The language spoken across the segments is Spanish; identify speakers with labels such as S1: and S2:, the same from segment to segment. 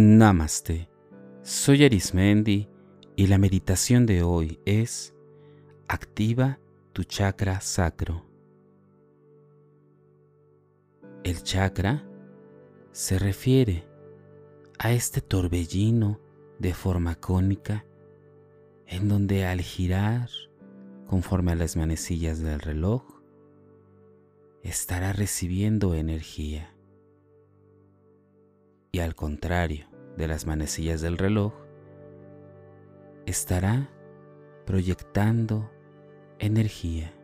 S1: Namaste. Soy Arismendi y la meditación de hoy es Activa tu chakra sacro. El chakra se refiere a este torbellino de forma cónica en donde al girar conforme a las manecillas del reloj estará recibiendo energía y al contrario de las manecillas del reloj, estará proyectando energía.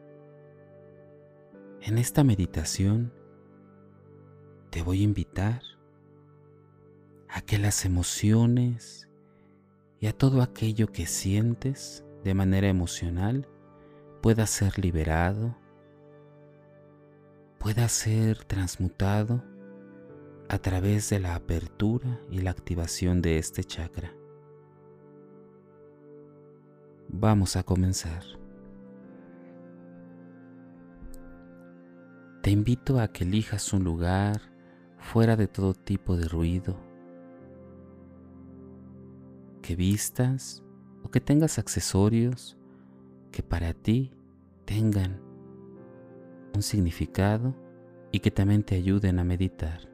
S1: En esta meditación te voy a invitar a que las emociones y a todo aquello que sientes de manera emocional pueda ser liberado, pueda ser transmutado a través de la apertura y la activación de este chakra. Vamos a comenzar. Te invito a que elijas un lugar fuera de todo tipo de ruido, que vistas o que tengas accesorios que para ti tengan un significado y que también te ayuden a meditar.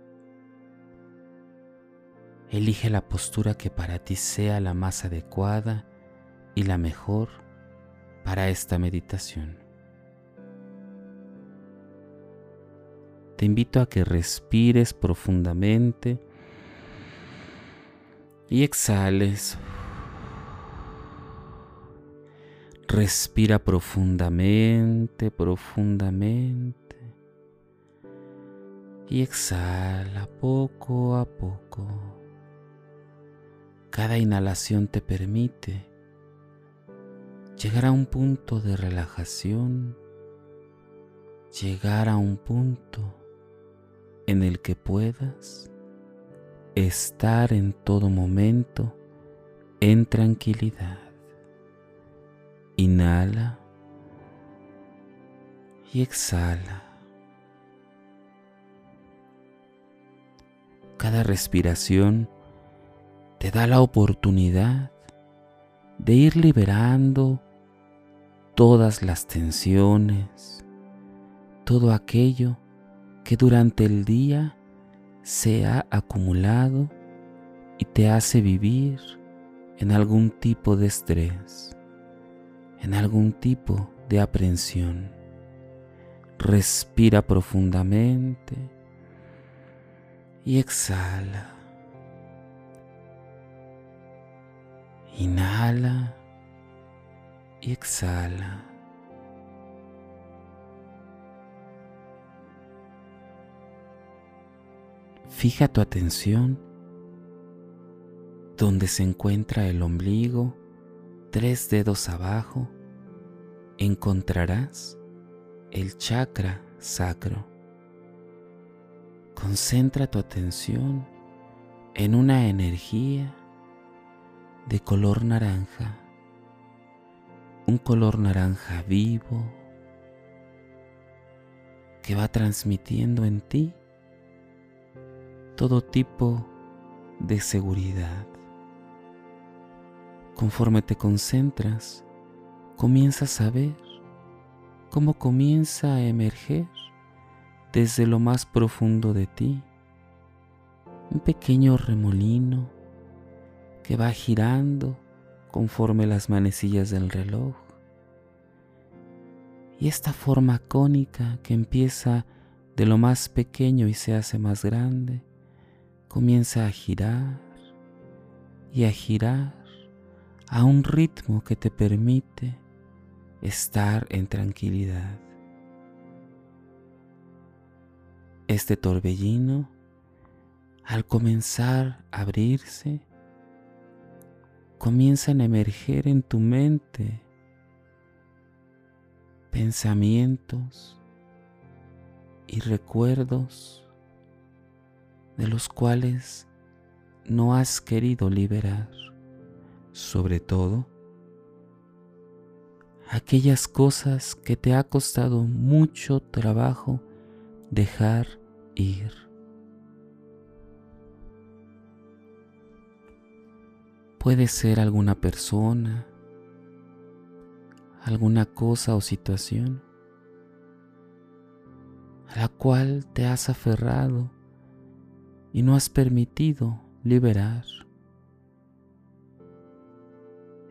S1: Elige la postura que para ti sea la más adecuada y la mejor para esta meditación. Te invito a que respires profundamente y exhales. Respira profundamente, profundamente. Y exhala poco a poco. Cada inhalación te permite llegar a un punto de relajación, llegar a un punto en el que puedas estar en todo momento en tranquilidad. Inhala y exhala. Cada respiración te da la oportunidad de ir liberando todas las tensiones, todo aquello que durante el día se ha acumulado y te hace vivir en algún tipo de estrés, en algún tipo de aprensión. Respira profundamente y exhala. Inhala y exhala. Fija tu atención donde se encuentra el ombligo, tres dedos abajo, encontrarás el chakra sacro. Concentra tu atención en una energía de color naranja, un color naranja vivo que va transmitiendo en ti todo tipo de seguridad. Conforme te concentras, comienzas a ver cómo comienza a emerger desde lo más profundo de ti un pequeño remolino que va girando conforme las manecillas del reloj. Y esta forma cónica que empieza de lo más pequeño y se hace más grande, comienza a girar y a girar a un ritmo que te permite estar en tranquilidad. Este torbellino, al comenzar a abrirse, comienzan a emerger en tu mente pensamientos y recuerdos de los cuales no has querido liberar, sobre todo aquellas cosas que te ha costado mucho trabajo dejar ir. Puede ser alguna persona, alguna cosa o situación a la cual te has aferrado y no has permitido liberar.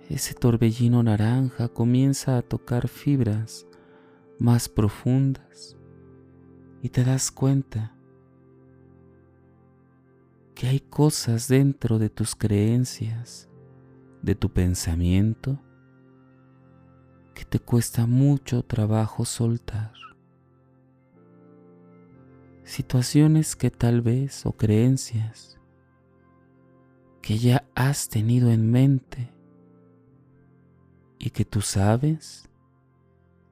S1: Ese torbellino naranja comienza a tocar fibras más profundas y te das cuenta que hay cosas dentro de tus creencias, de tu pensamiento, que te cuesta mucho trabajo soltar. Situaciones que tal vez o creencias que ya has tenido en mente y que tú sabes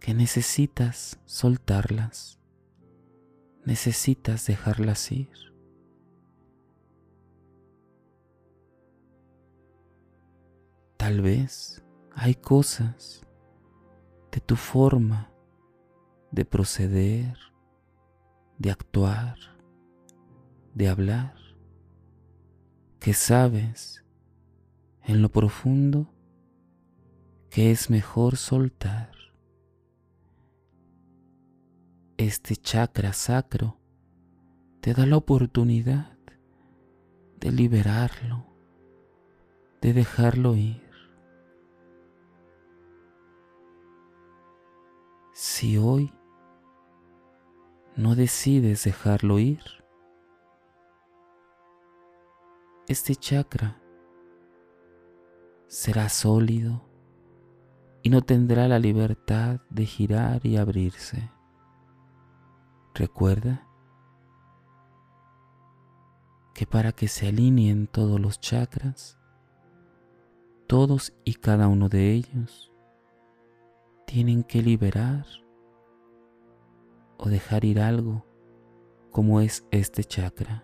S1: que necesitas soltarlas, necesitas dejarlas ir. Tal vez hay cosas de tu forma de proceder, de actuar, de hablar, que sabes en lo profundo que es mejor soltar. Este chakra sacro te da la oportunidad de liberarlo, de dejarlo ir. Si hoy no decides dejarlo ir, este chakra será sólido y no tendrá la libertad de girar y abrirse. Recuerda que para que se alineen todos los chakras, todos y cada uno de ellos tienen que liberar o dejar ir algo como es este chakra.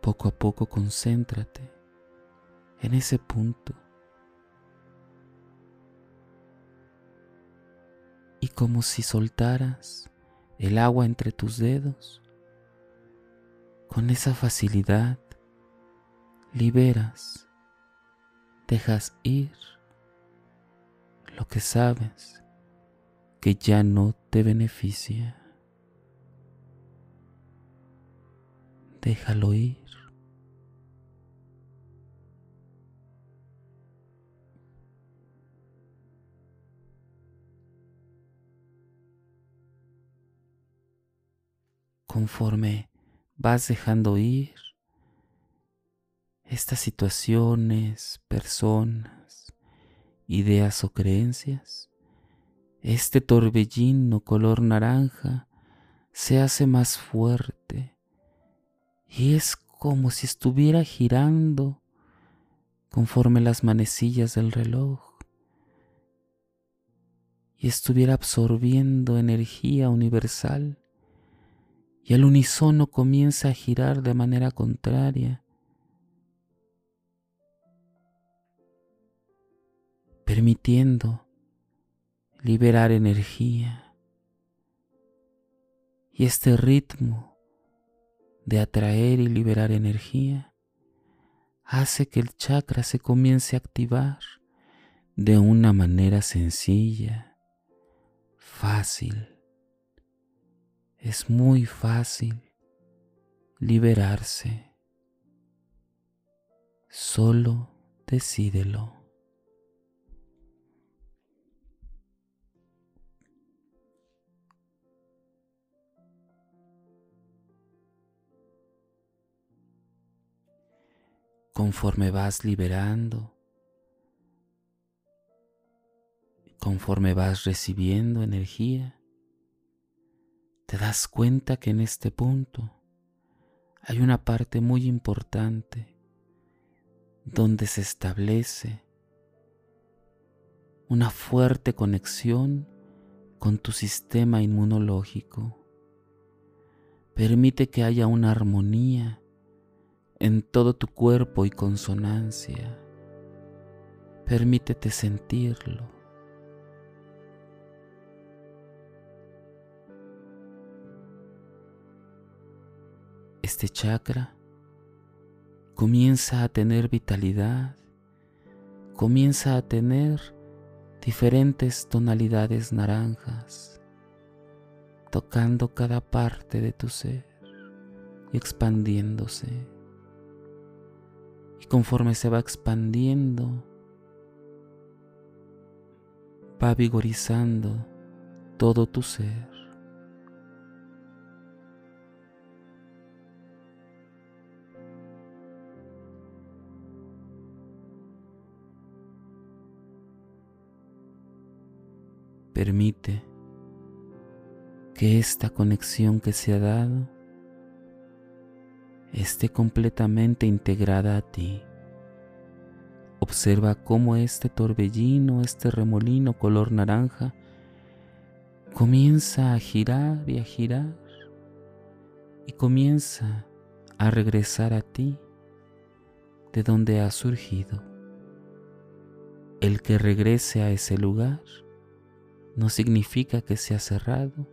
S1: Poco a poco concéntrate en ese punto y como si soltaras el agua entre tus dedos, con esa facilidad liberas dejas ir lo que sabes que ya no te beneficia. Déjalo ir. Conforme vas dejando ir, estas situaciones, personas, ideas o creencias, este torbellino color naranja se hace más fuerte. Y es como si estuviera girando conforme las manecillas del reloj. Y estuviera absorbiendo energía universal. Y al unísono comienza a girar de manera contraria permitiendo liberar energía. Y este ritmo de atraer y liberar energía hace que el chakra se comience a activar de una manera sencilla, fácil. Es muy fácil liberarse. Solo decídelo. Conforme vas liberando, conforme vas recibiendo energía, te das cuenta que en este punto hay una parte muy importante donde se establece una fuerte conexión con tu sistema inmunológico. Permite que haya una armonía en todo tu cuerpo y consonancia. Permítete sentirlo. Este chakra comienza a tener vitalidad, comienza a tener diferentes tonalidades naranjas, tocando cada parte de tu ser y expandiéndose. Y conforme se va expandiendo, va vigorizando todo tu ser. Permite que esta conexión que se ha dado esté completamente integrada a ti. Observa cómo este torbellino, este remolino color naranja, comienza a girar y a girar y comienza a regresar a ti de donde ha surgido. El que regrese a ese lugar no significa que sea cerrado,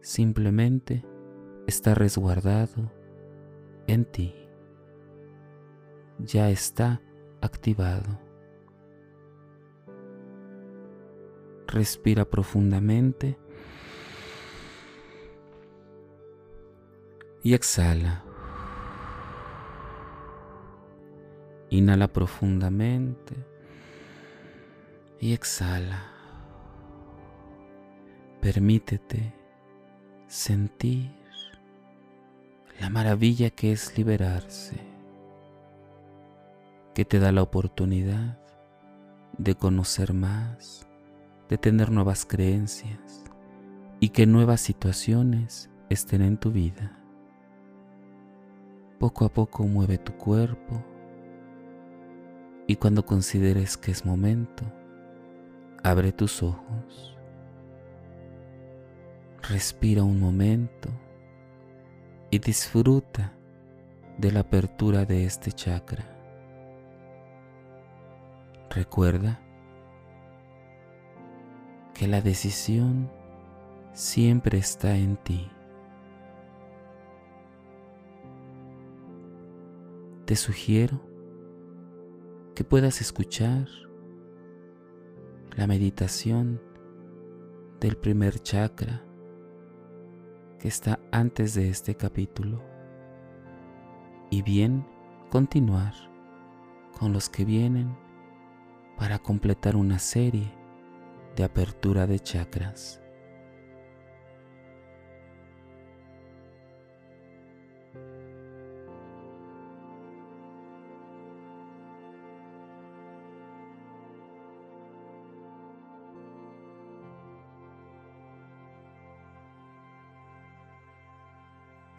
S1: simplemente está resguardado en ti. Ya está activado. Respira profundamente y exhala. Inhala profundamente y exhala. Permítete sentir la maravilla que es liberarse, que te da la oportunidad de conocer más, de tener nuevas creencias y que nuevas situaciones estén en tu vida. Poco a poco mueve tu cuerpo y cuando consideres que es momento, abre tus ojos. Respira un momento y disfruta de la apertura de este chakra. Recuerda que la decisión siempre está en ti. Te sugiero que puedas escuchar la meditación del primer chakra que está antes de este capítulo y bien continuar con los que vienen para completar una serie de apertura de chakras.